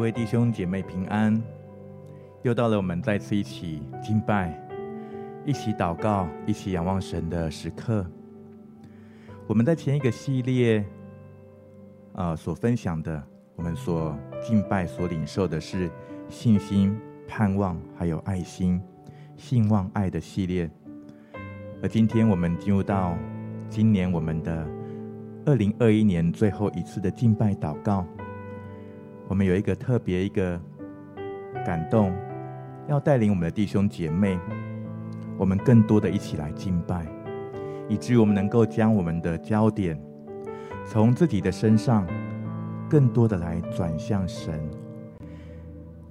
各位弟兄姐妹平安，又到了我们再次一起敬拜、一起祷告、一起仰望神的时刻。我们在前一个系列啊、所分享的，我们所敬拜、所领受的是信心、盼望还有爱心、信望爱的系列。而今天我们进入到今年我们的二零二一年最后一次的敬拜祷告。我们有一个特别一个感动，要带领我们的弟兄姐妹，我们更多的一起来敬拜，以至于我们能够将我们的焦点从自己的身上，更多的来转向神。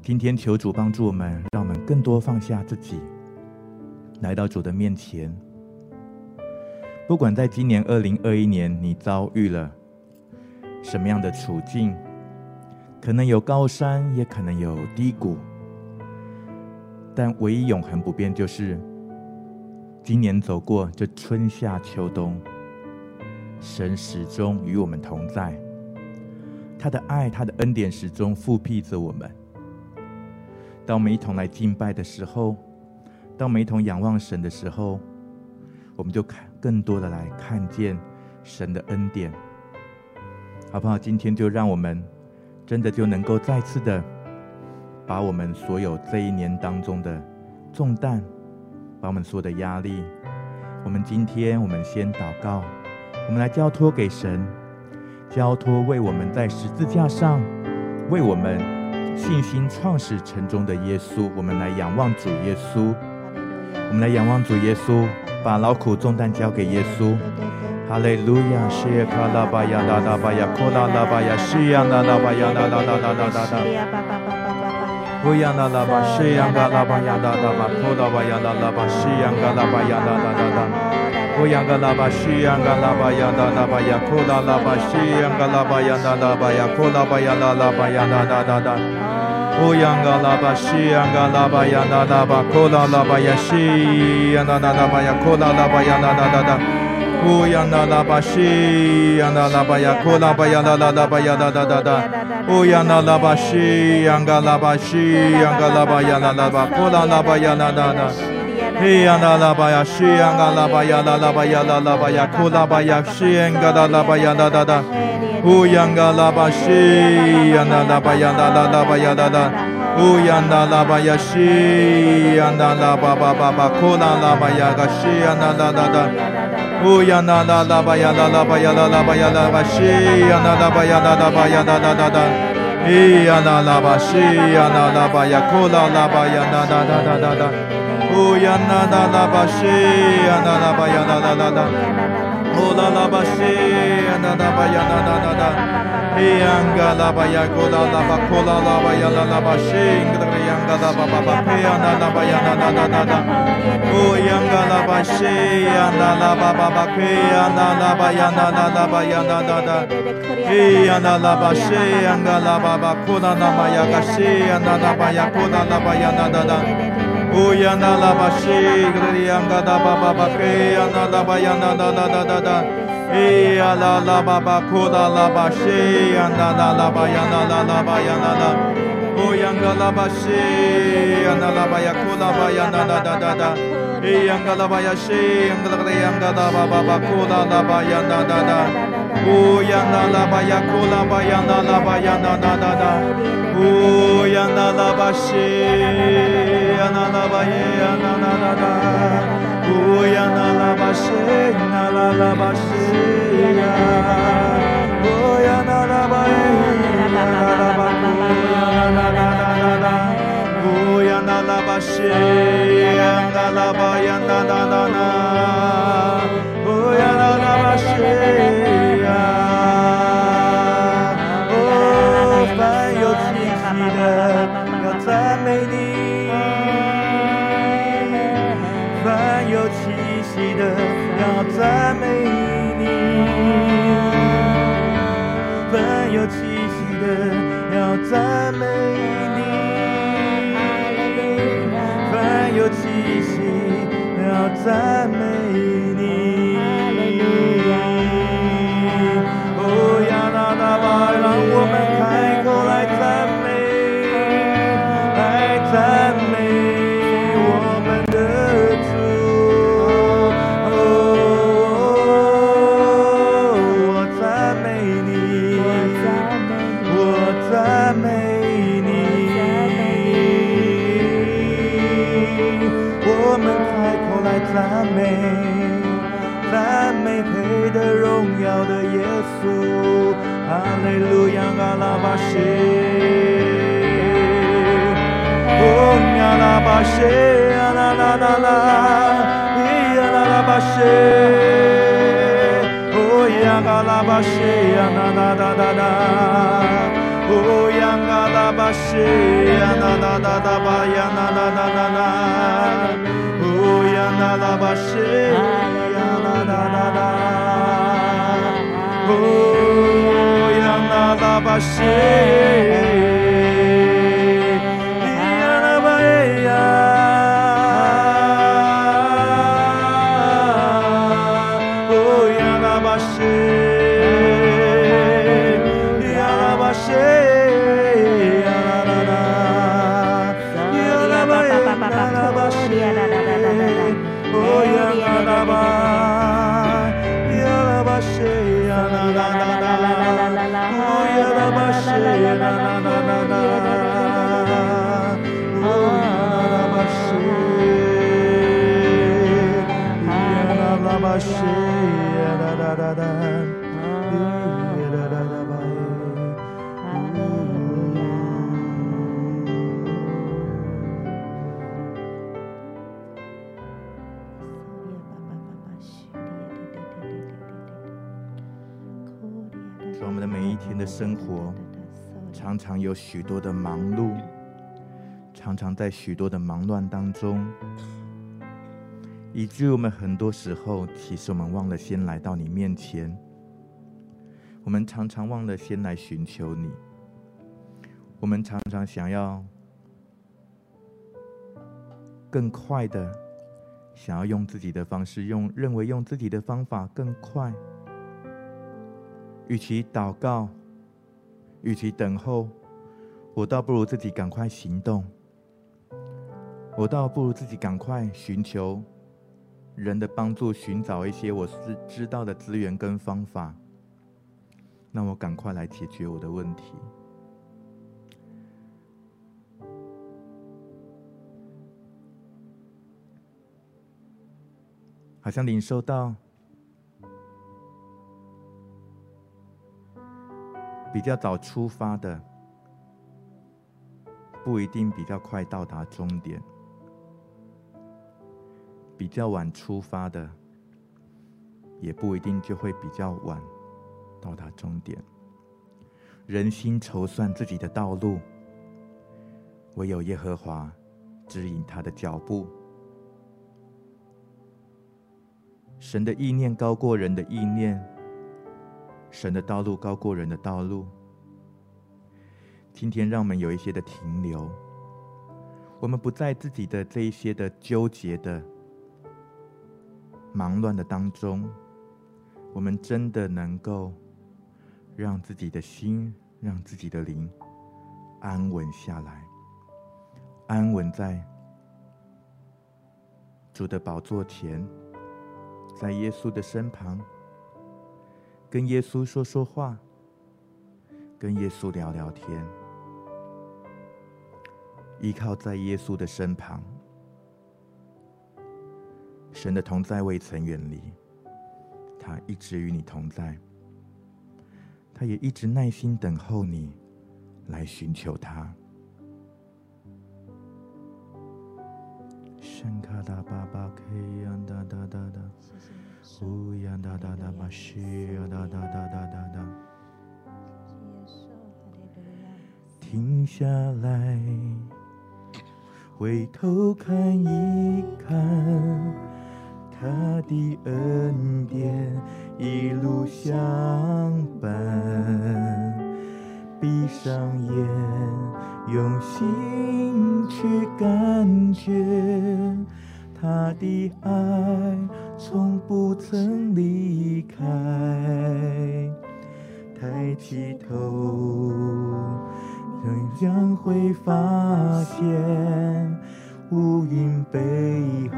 今天求主帮助我们，让我们更多放下自己，来到主的面前。不管在今年二零二一年，你遭遇了什么样的处境。可能有高山，也可能有低谷，但唯一永恒不变就是，今年走过这春夏秋冬，神始终与我们同在，他的爱、他的恩典始终覆庇着我们。当我们一同来敬拜的时候，当我们一同仰望神的时候，我们就看更多的来看见神的恩典，好不好？今天就让我们。真的就能够再次的把我们所有这一年当中的重担，把我们所有的压力，我们今天我们先祷告，我们来交托给神，交托为我们在十字架上为我们信心创始成终的耶稣，我们来仰望主耶稣，我们来仰望主耶稣，把劳苦重担交给耶稣。哈利路亚，谢卡拉巴呀啦啦巴呀，库拉拉巴呀，西呀啦啦巴呀啦啦啦啦啦啦啦。乌呀啦啦巴，西呀嘎啦巴呀啦啦巴，库拉巴呀啦啦巴，西呀嘎啦巴呀啦啦啦啦。乌呀嘎啦巴，西呀嘎啦巴呀啦啦巴呀，库拉拉巴，西呀嘎啦巴呀啦啦巴呀，库拉巴呀啦啦巴呀啦啦啦啦。乌呀嘎啦巴，西呀嘎啦巴呀啦啦巴，库拉拉巴呀，西呀啦啦啦巴呀，库拉拉巴呀啦啦啦啦。乌央那拉巴西，央那拉巴呀，库拉巴呀，拉拉巴呀，哒哒哒哒。乌央那拉巴西，央嘎拉巴西，央嘎拉巴呀，拉拉巴，拉拉巴呀，哒哒哒。嘿央那拉巴呀，西央嘎拉巴呀，拉拉巴呀，拉拉巴呀，库拉巴呀，西央嘎拉拉巴呀，哒哒哒。乌央嘎拉巴西，央那拉巴呀，拉拉拉巴呀，哒哒。乌央那拉巴呀西，央那拉巴巴巴巴，库拉拉巴呀，嘎西央那拉拉拉。乌呀那拉拉巴呀拉拉巴呀拉拉巴呀拉巴西呀那拉巴呀拉拉巴呀拉拉拉拉，咿呀那拉巴西呀那拉巴呀库拉拉巴呀拉拉拉拉拉，乌呀那拉拉巴西呀那拉巴呀拉拉拉拉，库拉拉巴西呀那拉巴呀拉拉拉拉，咿呀嘎拉巴呀库拉拉巴库拉拉巴呀拉拉巴西。嘎拉巴巴巴，嘿呀那拉巴呀那那那那那，哦呀嘎拉巴西呀那拉巴巴巴，嘿呀那拉巴呀那那拉巴呀那那那，嘿呀那拉巴西呀嘎拉巴巴，库拉那玛呀嘎西呀那拉巴呀库拉拉巴呀那那那，哦呀那拉巴西，格里呀嘎拉巴巴巴，嘿呀那拉巴呀那那那那那那，嘿呀那拉巴巴库拉拉巴西呀那那拉巴呀那那拉巴呀那那。Oh yanga la bashi, yanga la baya kula baya na na da da da. Yanga la baya shi, yanga la yanga la ba ba ba kula la baya na na na. Boyangalabashe, Analabaya Kulabaya, Nada da da da. Yangalabaya She, Yangalaba Baba Kula Labaya, Nada da. Boyangalabaya Kulabaya, Nalabaya, Nada da da. Boyangalabashe, Analabaya, Nada da da. Boyangalabashe, Nalalabashe, Boyangalabaya, Nalalabaya. 啦啦啦啦啦乌央那拉巴西，央那拉巴央那那那那，乌央那拉巴西呀，哦，凡有气息的要赞美你，凡有气息的要赞美你，凡有气息的要赞要赞美配得荣耀的耶稣，哈利路亚，阿拉巴谢，哦呀拉巴谢，呀啦啦啦啦，咿呀啦啦巴谢，哦呀阿拉巴谢，呀啦啦啦啦啦。哦呀嘎拉巴西呀啦啦啦啦巴呀那那那那那，哦呀那拉巴西呀那那那那，哦呀那拉巴西。生活常常有许多的忙碌，常常在许多的忙乱当中，以至于我们很多时候，其实我们忘了先来到你面前。我们常常忘了先来寻求你。我们常常想要更快的，想要用自己的方式，用认为用自己的方法更快。与其祷告。与其等候，我倒不如自己赶快行动。我倒不如自己赶快寻求人的帮助，寻找一些我是知道的资源跟方法，让我赶快来解决我的问题。好像领受到。比较早出发的，不一定比较快到达终点；比较晚出发的，也不一定就会比较晚到达终点。人心筹算自己的道路，唯有耶和华指引他的脚步。神的意念高过人的意念。神的道路高过人的道路。今天让我们有一些的停留，我们不在自己的这一些的纠结的忙乱的当中，我们真的能够让自己的心、让自己的灵安稳下来，安稳在主的宝座前，在耶稣的身旁。跟耶稣说说话，跟耶稣聊聊天，依靠在耶稣的身旁，神的同在未曾远离，他一直与你同在，他也一直耐心等候你来寻求他。圣卡达巴巴克扬哒哒哒哒。呜呀哒哒哒吧，西呀哒哒哒哒哒哒。停下来，回头看一看，他的恩典一路相伴。闭上眼，用心去感觉他的爱。从不曾离开，抬起头，仍然会发现乌云背后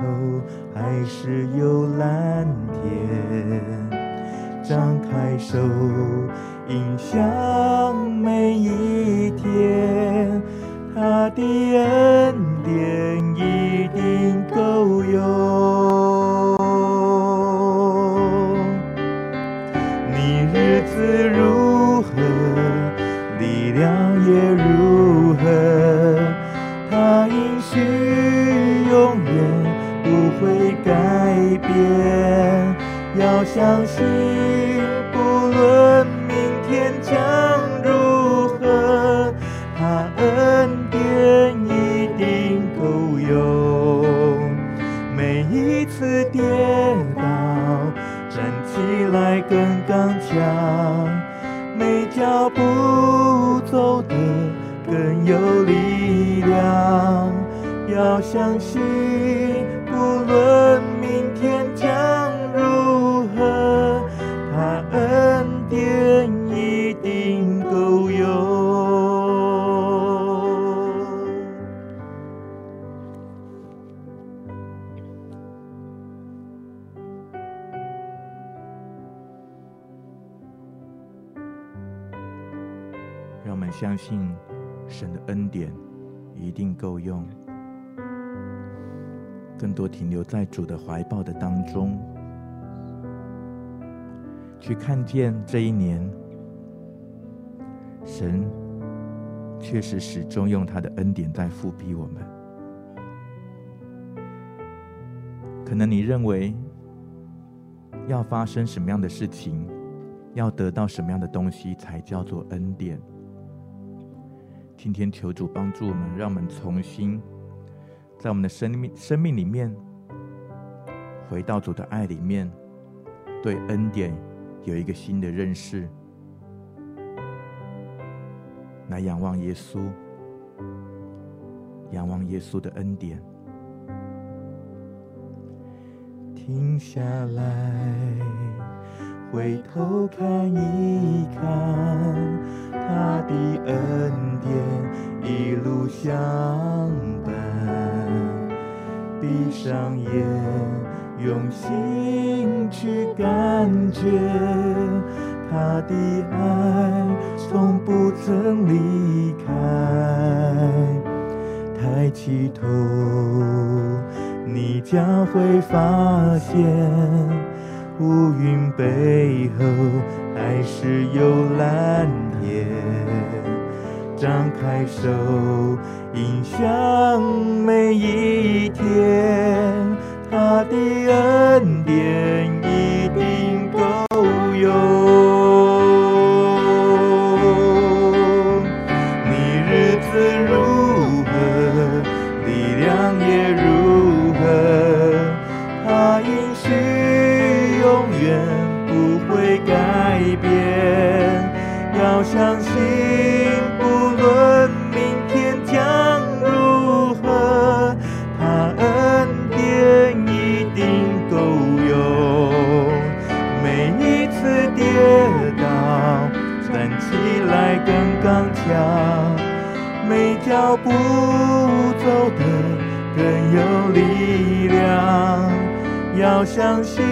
还是有蓝天。张开手，迎向每一天，他的恩典一定有你日子如何力量也如何它也许永远不会改变。要相信不论明天将脚步走得更有力量。要相信，相信神的恩典一定够用。更多停留在主的怀抱的当中，去看见这一年，神确实始终用他的恩典在覆庇我们。可能你认为要发生什么样的事情，要得到什么样的东西才叫做恩典？今天求主帮助我们，让我们重新。在我们的生命生命里面，回到主的爱里面，对恩典有一个新的认识，来仰望耶稣，仰望耶稣的恩典。停下来，回头看一看，他的恩典一路相伴。闭上眼，用心去感觉他的爱，从不曾离开。抬起头，你将会发现，乌云背后还是有蓝天。张开手。迎向每一天，他的恩典一定够用。脚步走得更有力量，要相信，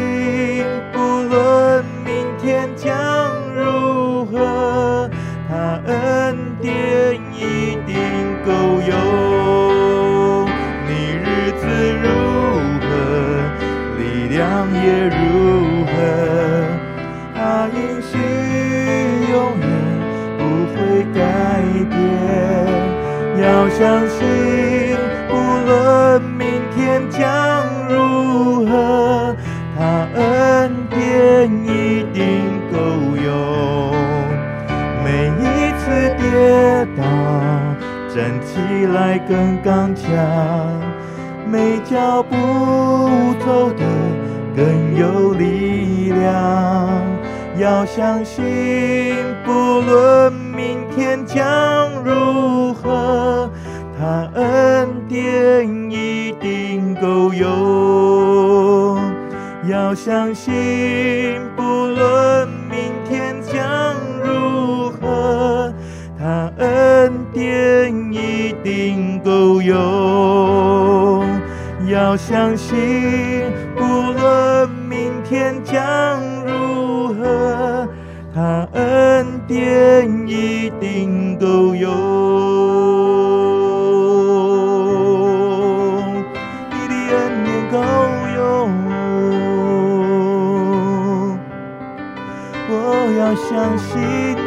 不论明天将相信，无论明天将如何，他恩典一定够用。每一次跌倒，站起来更刚强，每脚步走得更有力量。要相信，不论明天将如何，他恩典一定够用。要相信，不论明天将如何，他恩典一定够用。要相信，不论明天将如何，他恩典一定够用。我相信。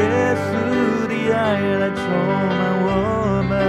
耶稣的爱来充满我们。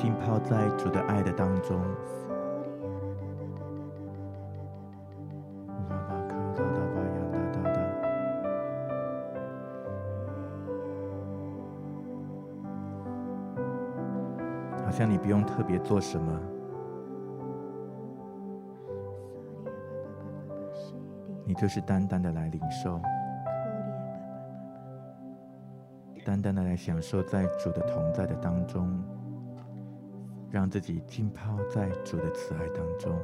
浸泡在主的爱的当中。好像你不用特别做什么，你就是单单的来领受，单单的来享受在主的同在的当中，让自己浸泡在主的慈爱当中。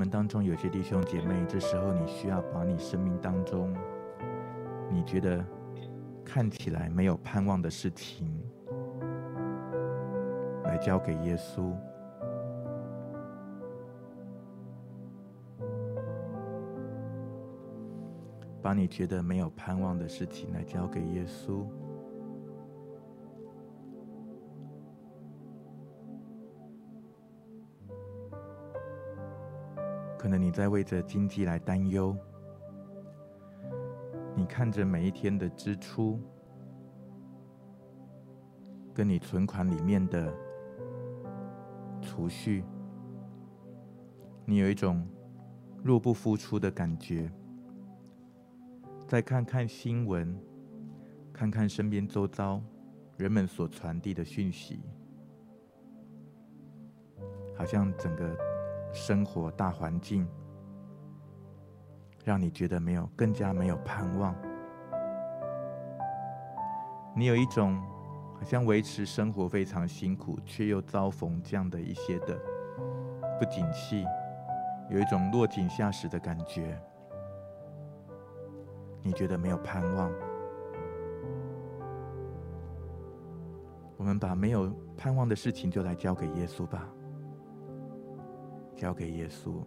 我们当中有些弟兄姐妹，这时候你需要把你生命当中你觉得看起来没有盼望的事情，来交给耶稣。把你觉得没有盼望的事情来交给耶稣。能你在为着经济来担忧，你看着每一天的支出，跟你存款里面的储蓄，你有一种入不敷出的感觉。再看看新闻，看看身边周遭人们所传递的讯息，好像整个生活大环境让你觉得没有，更加没有盼望。你有一种好像维持生活非常辛苦，却又遭逢这样的一些的不景气，有一种落井下石的感觉。你觉得没有盼望？我们把没有盼望的事情就来交给耶稣吧，交给耶稣。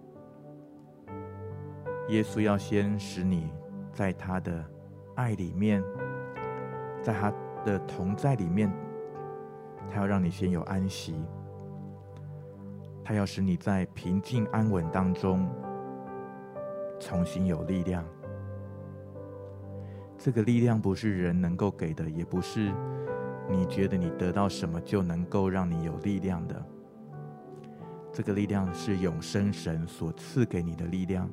耶稣要先使你在他的爱里面，在他的同在里面，他要让你先有安息，他要使你在平静安稳当中重新有力量。这个力量不是人能够给的，也不是你觉得你得到什么就能够让你有力量的。这个力量是永生神所赐给你的力量，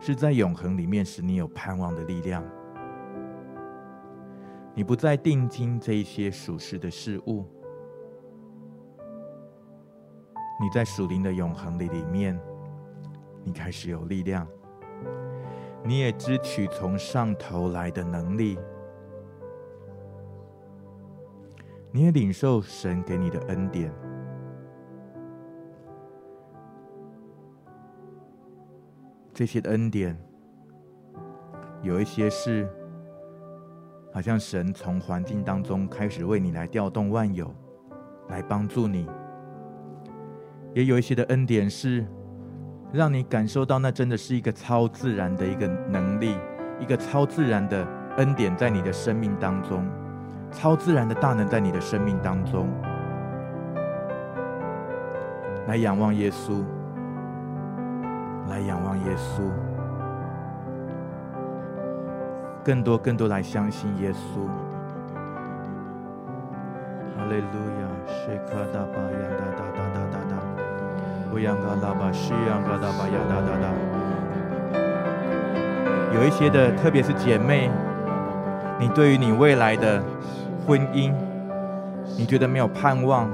是在永恒里面使你有盼望的力量。你不再定睛这一些属实的事物，你在属灵的永恒里里面，你开始有力量。你也支取从上头来的能力，你也领受神给你的恩典。这些恩典，有一些是好像神从环境当中开始为你来调动万有，来帮助你；也有一些的恩典是。让你感受到，那真的是一个超自然的一个能力，一个超自然的恩典在你的生命当中，超自然的大能在你的生命当中。来仰望耶稣，来仰望耶稣，更多更多来相信耶稣。哈利路亚，谢卡达巴亚达达达达达。达。有一些的，特别是姐妹，你对于你未来的婚姻，你觉得没有盼望，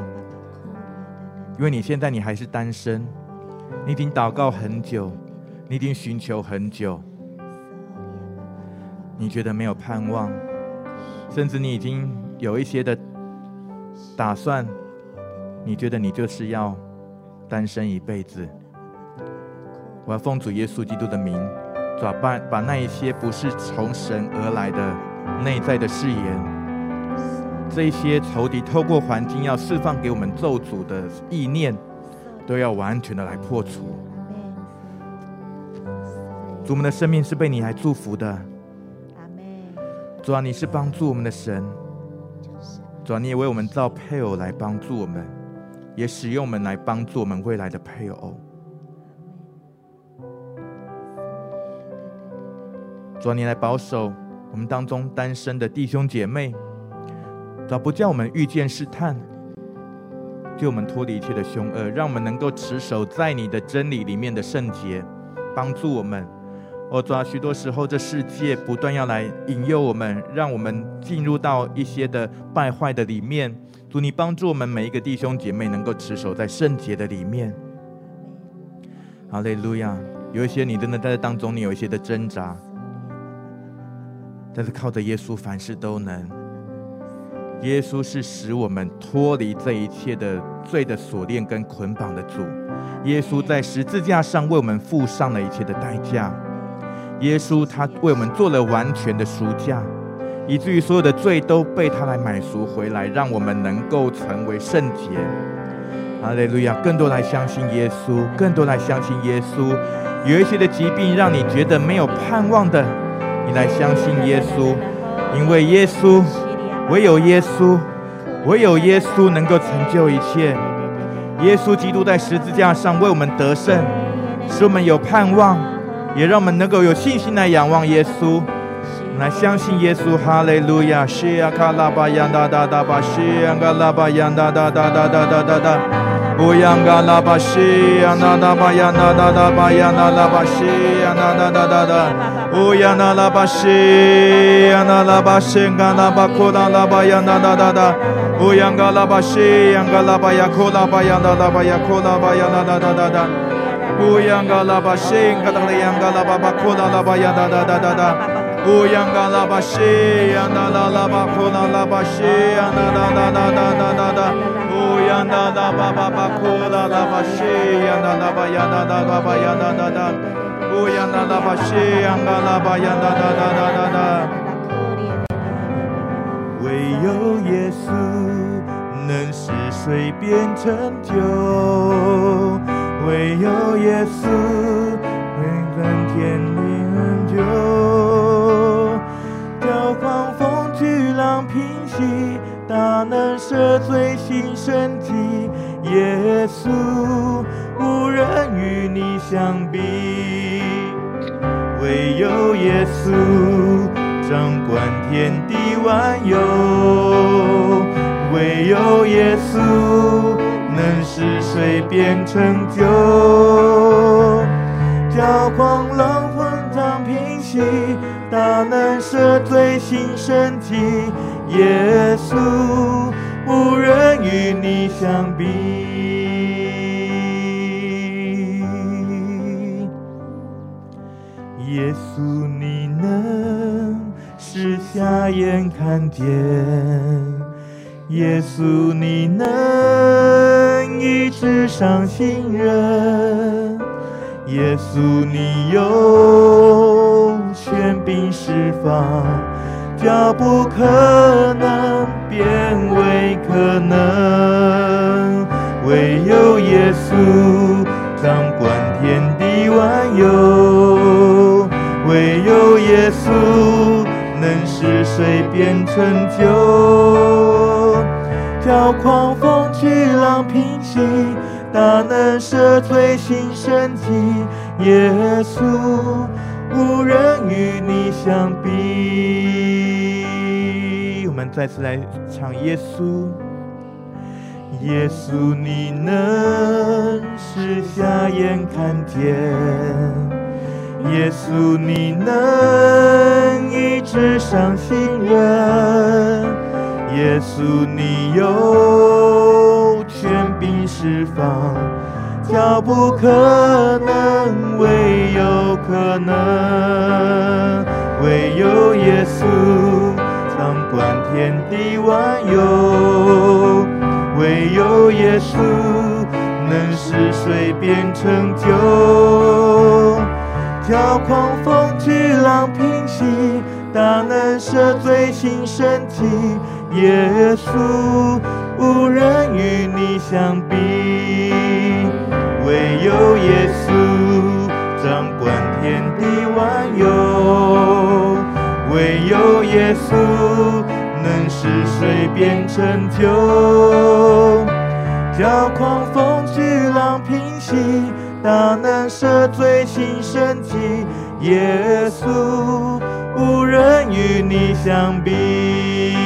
因为你现在你还是单身，你已经祷告很久，你已经寻求很久，你觉得没有盼望，甚至你已经有一些的打算，你觉得你就是要。单身一辈子，我要奉主耶稣基督的名，抓把把那一些不是从神而来的内在的誓言，这一些仇敌透过环境要释放给我们咒诅的意念，都要完全的来破除。主，我们的生命是被你来祝福的。主啊，你是帮助我们的神。主啊，你也为我们造配偶来帮助我们。也使用我们来帮助我们未来的配偶。主啊，你来保守我们当中单身的弟兄姐妹，主啊，不叫我们遇见试探，救我们脱离一切的凶恶，让我们能够持守在你的真理里面的圣洁，帮助我们。我抓，许多时候这世界不断要来引诱我们，让我们进入到一些的败坏的里面。主，你帮助我们每一个弟兄姐妹能够持守在圣洁的里面。好嘞路亚！有一些你真的在当中，你有一些的挣扎，但是靠着耶稣，凡事都能。耶稣是使我们脱离这一切的罪的锁链跟捆绑的主。耶稣在十字架上为我们付上了一切的代价。耶稣他为我们做了完全的赎价。以至于所有的罪都被他来买赎回来，让我们能够成为圣洁。哈利路亚！更多来相信耶稣，更多来相信耶稣。有一些的疾病让你觉得没有盼望的，你来相信耶稣，因为耶稣，唯有耶稣，唯有耶稣能够成就一切。耶稣基督在十字架上为我们得胜，使我们有盼望，也让我们能够有信心来仰望耶稣。来相信耶稣，哈利路亚！西亚卡拉巴扬达达达巴，西亚卡拉巴扬达达达达达达达。乌央嘎拉巴西呀那那巴呀那那那巴呀那拉巴西呀那那那那那，乌央那拉巴西呀那拉巴西嘎拉巴库拉拉巴呀那那那那，乌央嘎拉巴西呀嘎拉巴呀库拉巴呀那拉巴库拉巴呀那，拉巴西央嘎拉巴巴库拉拉巴呀那那那那那，乌央嘎拉巴西呀那拉拉巴库拉拉巴西呀那那那那那那。巴巴巴库拉拉巴西呀那那巴呀那那巴巴呀那那那，乌呀那那巴西呀那那巴呀那那那那那那。唯有耶稣能使水变成酒，唯有耶稣能甘甜大能赦罪新身体，耶稣无人与你相比，唯有耶稣掌管天地万有，唯有耶稣能使水变成酒，叫狂浪混涨平息，大能赦罪新身体。耶稣，无人与你相比。耶稣，你能使瞎眼看见；耶稣，你能医治伤心人；耶稣，你有权柄释放。叫不可能变为可能，唯有耶稣掌管天地万有，唯有耶稣能使水变成酒，叫狂风巨浪平息，大能赦罪新生机，耶稣无人与你相比。我们再次来唱耶稣，耶稣，你能使瞎眼看见，耶稣，你能医治伤心人，耶稣，你有权柄释放，叫不可能为有可能，唯有耶稣。掌管天地万有，唯有耶稣能使水变成酒，叫狂风巨浪平息，大能赦罪新生机。耶稣无人与你相比，唯有耶稣掌管天地万有。唯有耶稣能使水变成酒，叫狂风巨浪平息，大能赦罪新生机。耶稣无人与你相比，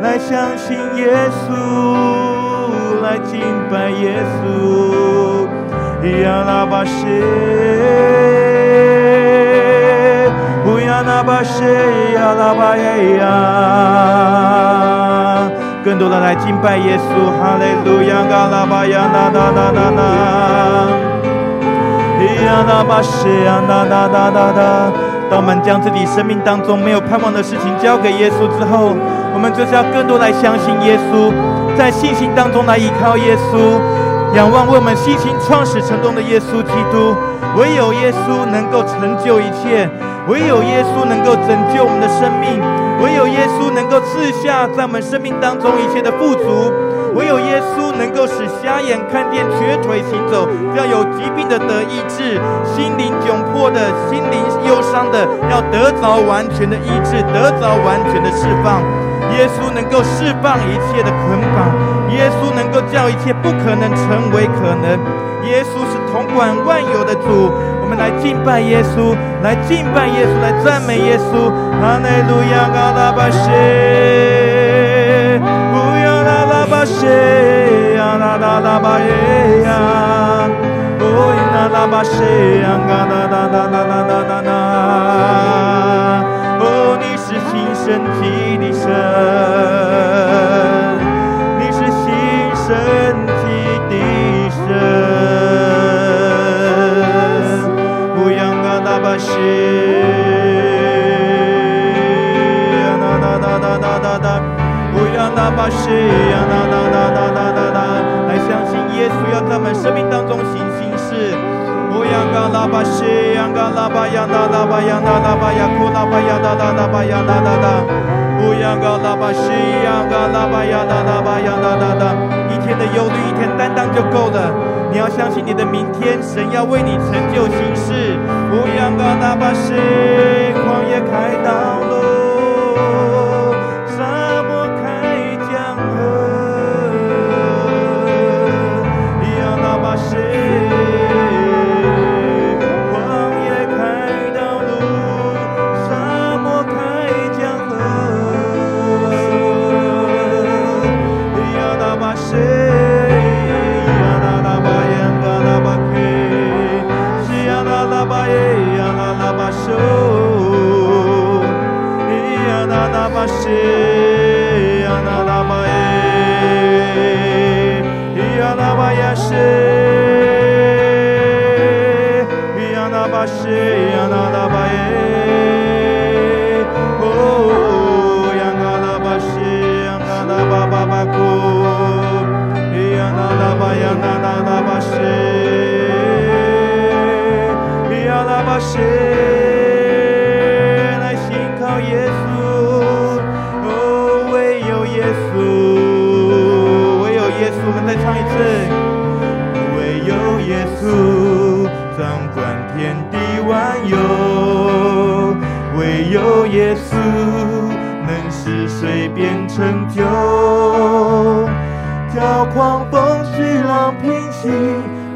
来相信耶稣，来敬拜耶稣。亚拉巴谢，乌亚那巴谢，亚拉巴耶呀！更多的来敬拜耶稣，哈利路亚，亚拉巴呀，那那那那那，亚拉巴谢呀，那那那那那。当我们将自己生命当中没有盼望的事情交给耶稣之后，我们就是要更多来相信耶稣，在信心当中来依靠耶稣。仰望为我们信心创始成功的耶稣基督，唯有耶稣能够成就一切，唯有耶稣能够拯救我们的生命，唯有耶稣能够赐下在我们生命当中一切的富足，唯有耶稣能够使瞎眼看见、瘸腿行走，要有疾病的得医治，心灵窘迫的、心灵忧伤的要得着完全的医治，得着完全的释放。耶稣能够释放一切的捆绑，耶稣能够叫一切不可能成为可能。耶稣是统管万有的主，我们来敬拜耶稣，来敬拜耶稣，来赞美耶稣。哈利路亚，嘎达巴谢，不要。巴谢呀，啦啦啦巴耶呀，哦哟啦啦巴谢呀，嘎啦啦啦啦啦啦啦啦，哦，你是新生体一天的忧虑，一天担当就够了。你要相信你的明天，神要为你成就心事。哦呀，嘎拉巴谢，旷野开道 Yalabaşı 能使水变成酒，叫狂风巨浪平息，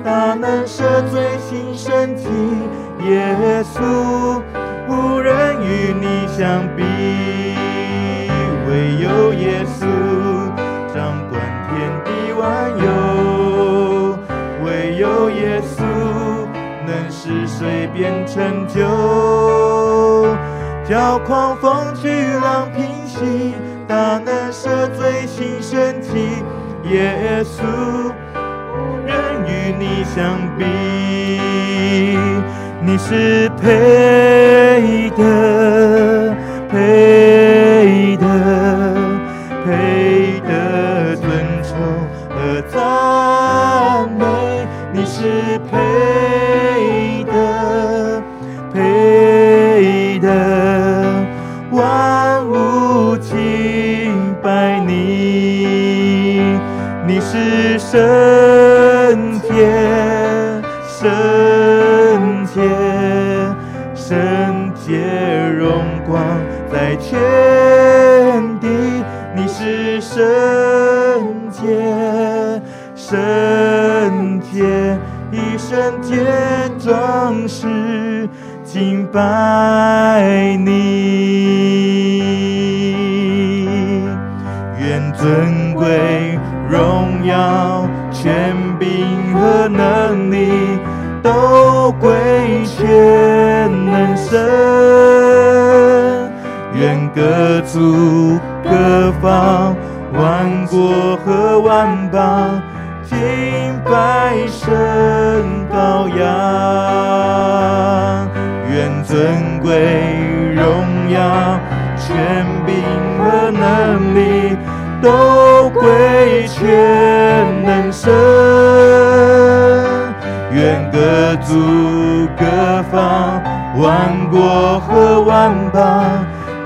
大难舍罪新神定。耶稣无人与你相比，唯有耶稣掌管天地万有，有耶稣能使水变成酒。叫狂风巨浪平息，大能赦罪新身体。耶稣，愿与你相比，你是配得。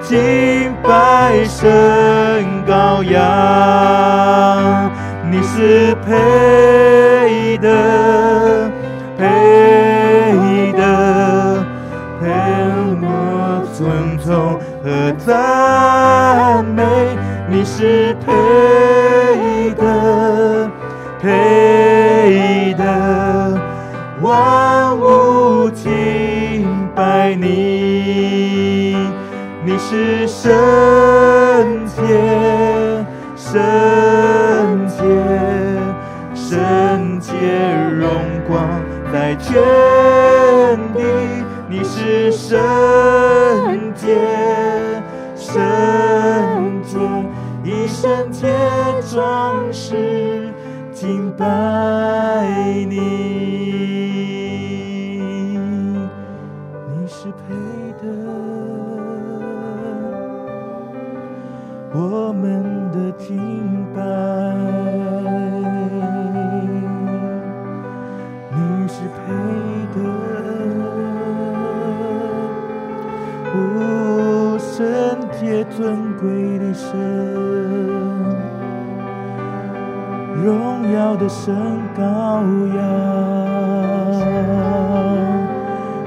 敬拜神羔羊，你是配的，配的，配我尊重和赞美，你是配的，配的，万物敬拜你。是圣洁，圣洁，圣洁荣光在天地。你是圣洁，圣洁，一圣洁装饰敬拜你。的神羔羊，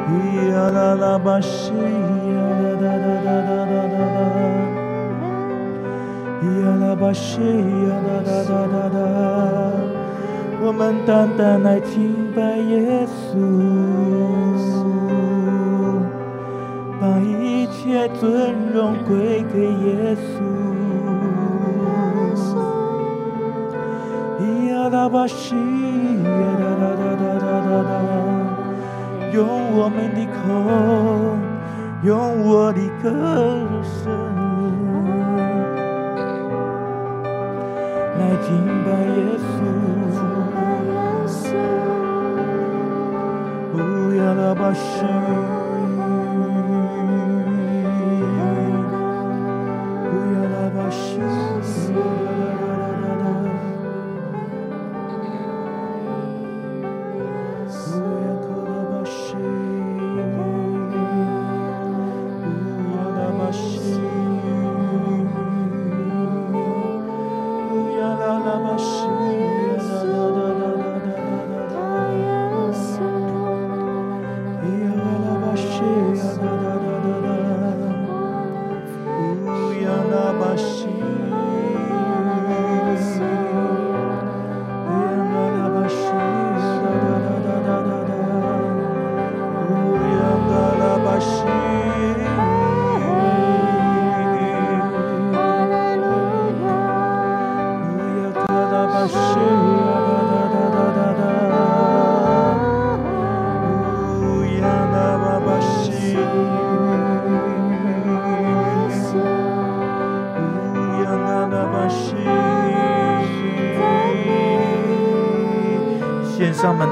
咿呀啦啦吧西呀哒哒哒哒哒哒哒。呀啦吧西呀哒哒哒哒哒，我们单单来敬拜耶稣，把一切尊荣归给耶稣。呀啦吧西呀哒哒哒哒哒哒，用我们的口，用我的歌声。来敬拜耶稣，不要喇叭声。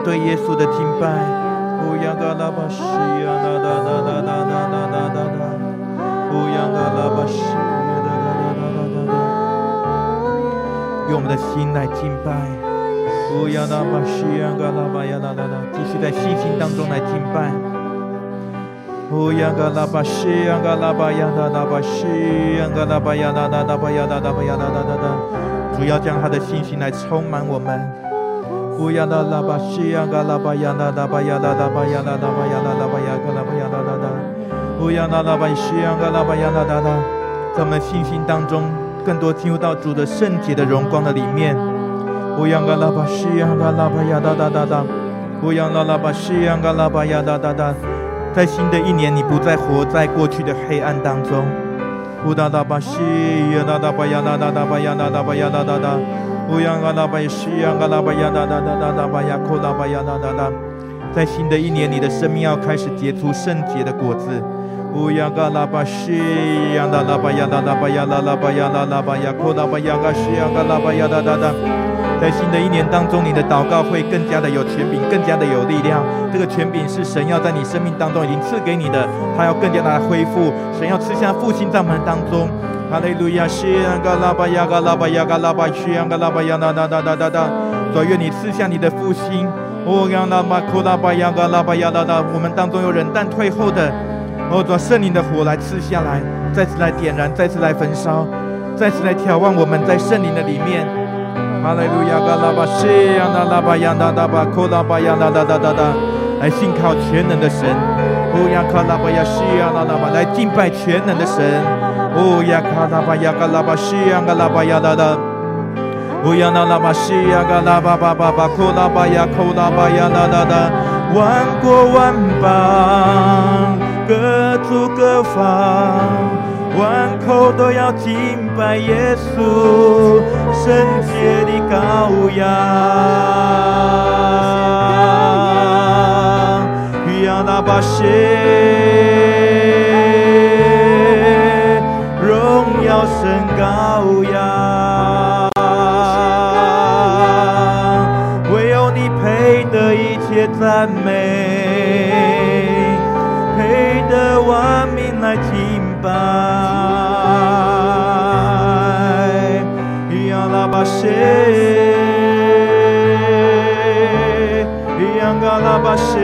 对耶稣的敬拜，乌央嘎拉巴西呀哒哒哒哒哒哒哒哒哒，乌央嘎拉巴西呀哒哒哒哒哒哒，用我们的心来敬拜，乌央嘎巴西呀嘎拉巴呀哒哒哒，继续在信心当中来敬拜，乌央嘎拉巴西呀嘎拉巴呀哒哒巴西呀嘎拉巴呀哒哒哒巴呀哒哒巴呀哒哒哒哒，主要将他的信心来充满我们。乌呀啦啦巴西呀嘎啦巴呀啦啦巴呀啦啦巴呀啦啦巴呀啦啦巴呀嘎啦吧呀啦啦啦，乌呀啦啦巴西呀嘎啦巴呀啦啦啦，在我们信心当中，更多进入到主的圣洁的荣光的里面。乌呀嘎啦巴西呀嘎啦巴呀啦啦啦啦，乌呀啦啦巴西呀嘎啦吧呀啦啦啦，在新的一年，你不再活在过去的黑暗当中。乌哒哒巴西呀哒哒吧呀啦啦啦吧呀啦啦吧呀啦啦啦。乌央嘎拉巴呀西央嘎拉巴呀哒哒哒哒哒巴呀库拉巴呀哒哒哒，在新的一年，你的生命要开始结出圣洁的果子。乌央嘎拉巴西央哒拉巴呀哒哒巴呀啦啦巴呀啦啦巴呀库拉巴呀嘎西央嘎拉巴呀哒哒哒，在新的一年当中，你的祷告会更加的有权柄，更加的有力量。这个权柄是神要在你生命当中已经赐给你的，他要更加的来恢复。神要吃下复兴在我们当中。哈利路亚，西安嘎拉巴呀嘎拉巴呀嘎拉巴，西安嘎拉巴呀哒哒哒哒哒哒。主愿你赐下你的复兴。哦，让拉巴库拉巴呀嘎拉巴呀哒哒。我们当中有人但退后的，哦，主圣灵的火来赐下来，再次来点燃，再次来焚烧，再次来挑旺我们在圣灵的里面。哈利路亚，嘎拉巴西安嘎拉巴呀哒哒巴库拉巴呀哒哒哒哒哒。来信靠全能的神。哦，让卡拉巴呀西安嘎拉巴来敬拜全能的神。哦呀卡拉巴呀嘎拉巴西呀嘎拉巴呀哒哒，哦呀那拉巴西呀嘎拉巴巴巴巴库拉巴呀库拉巴呀哒哒哒，万国万邦各族各方，万口都要敬拜耶稣，圣洁的羔羊。拉巴西，荣耀神羔羊，唯有你配得一切赞美，配得万民来敬拜。亚拉巴谢。拉巴谢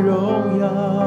荣耀，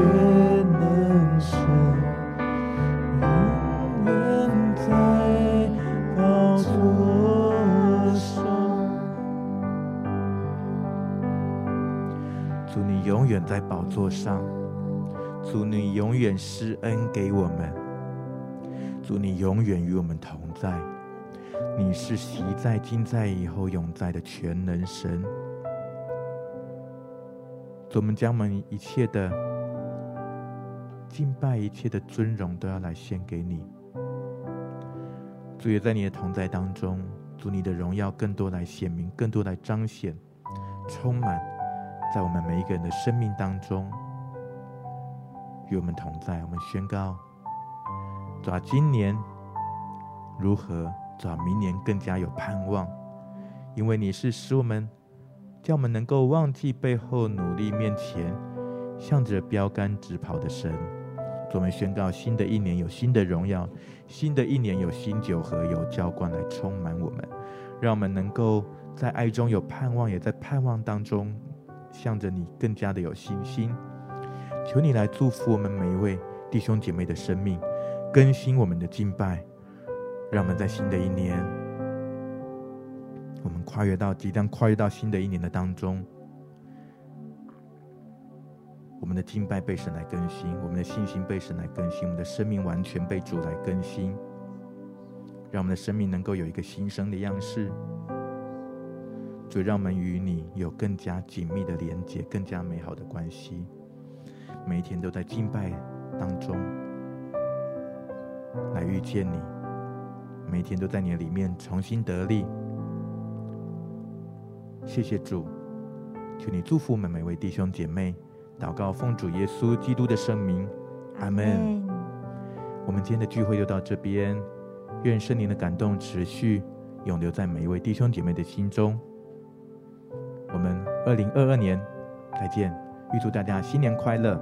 全能神永远在宝座上，主你永远在宝座上，祝你永远施恩给我们，主你永远与我们同在，你是昔在、今在、以后永在的全能神。主，我们将我们一切的敬拜、一切的尊荣都要来献给你。主也在你的同在当中，主你的荣耀更多来显明，更多来彰显，充满。在我们每一个人的生命当中，与我们同在。我们宣告：主啊，今年如何？主啊，明年更加有盼望，因为你是使我们，叫我们能够忘记背后，努力面前，向着标杆直跑的神。主，我们宣告：新的一年有新的荣耀，新的一年有新酒和有浇灌来充满我们，让我们能够在爱中有盼望，也在盼望当中。向着你更加的有信心，求你来祝福我们每一位弟兄姐妹的生命，更新我们的敬拜，让我们在新的一年，我们跨越到即将跨越到新的一年的当中，我们的敬拜被神来更新，我们的信心被神来更新，我们的生命完全被主来更新，让我们的生命能够有一个新生的样式。主，让我们与你有更加紧密的连接，更加美好的关系。每一天都在敬拜当中来遇见你，每天都在你里面重新得力。谢谢主，求你祝福我们每位弟兄姐妹。祷告奉主耶稣基督的圣名，阿门。我们今天的聚会就到这边，愿圣灵的感动持续永留在每一位弟兄姐妹的心中。我们二零二二年再见，预祝大家新年快乐。